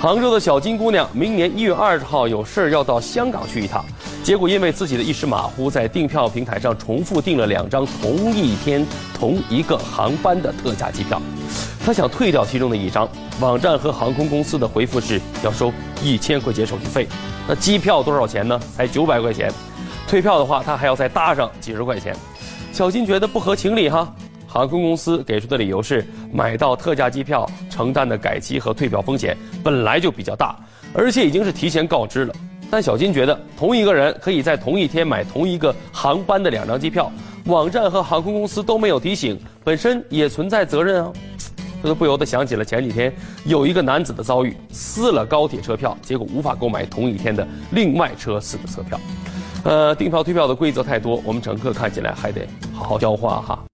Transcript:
杭州的小金姑娘明年一月二十号有事儿要到香港去一趟，结果因为自己的一时马虎，在订票平台上重复订了两张同一天同一个航班的特价机票。她想退掉其中的一张，网站和航空公司的回复是要收一千块钱手续费。那机票多少钱呢？才九百块钱。退票的话，她还要再搭上几十块钱。小金觉得不合情理哈。航空公司给出的理由是，买到特价机票承担的改期和退票风险本来就比较大，而且已经是提前告知了。但小金觉得，同一个人可以在同一天买同一个航班的两张机票，网站和航空公司都没有提醒，本身也存在责任啊。他都不由得想起了前几天有一个男子的遭遇，撕了高铁车票，结果无法购买同一天的另外车次的车票。呃，订票退票的规则太多，我们乘客看起来还得好好消化哈。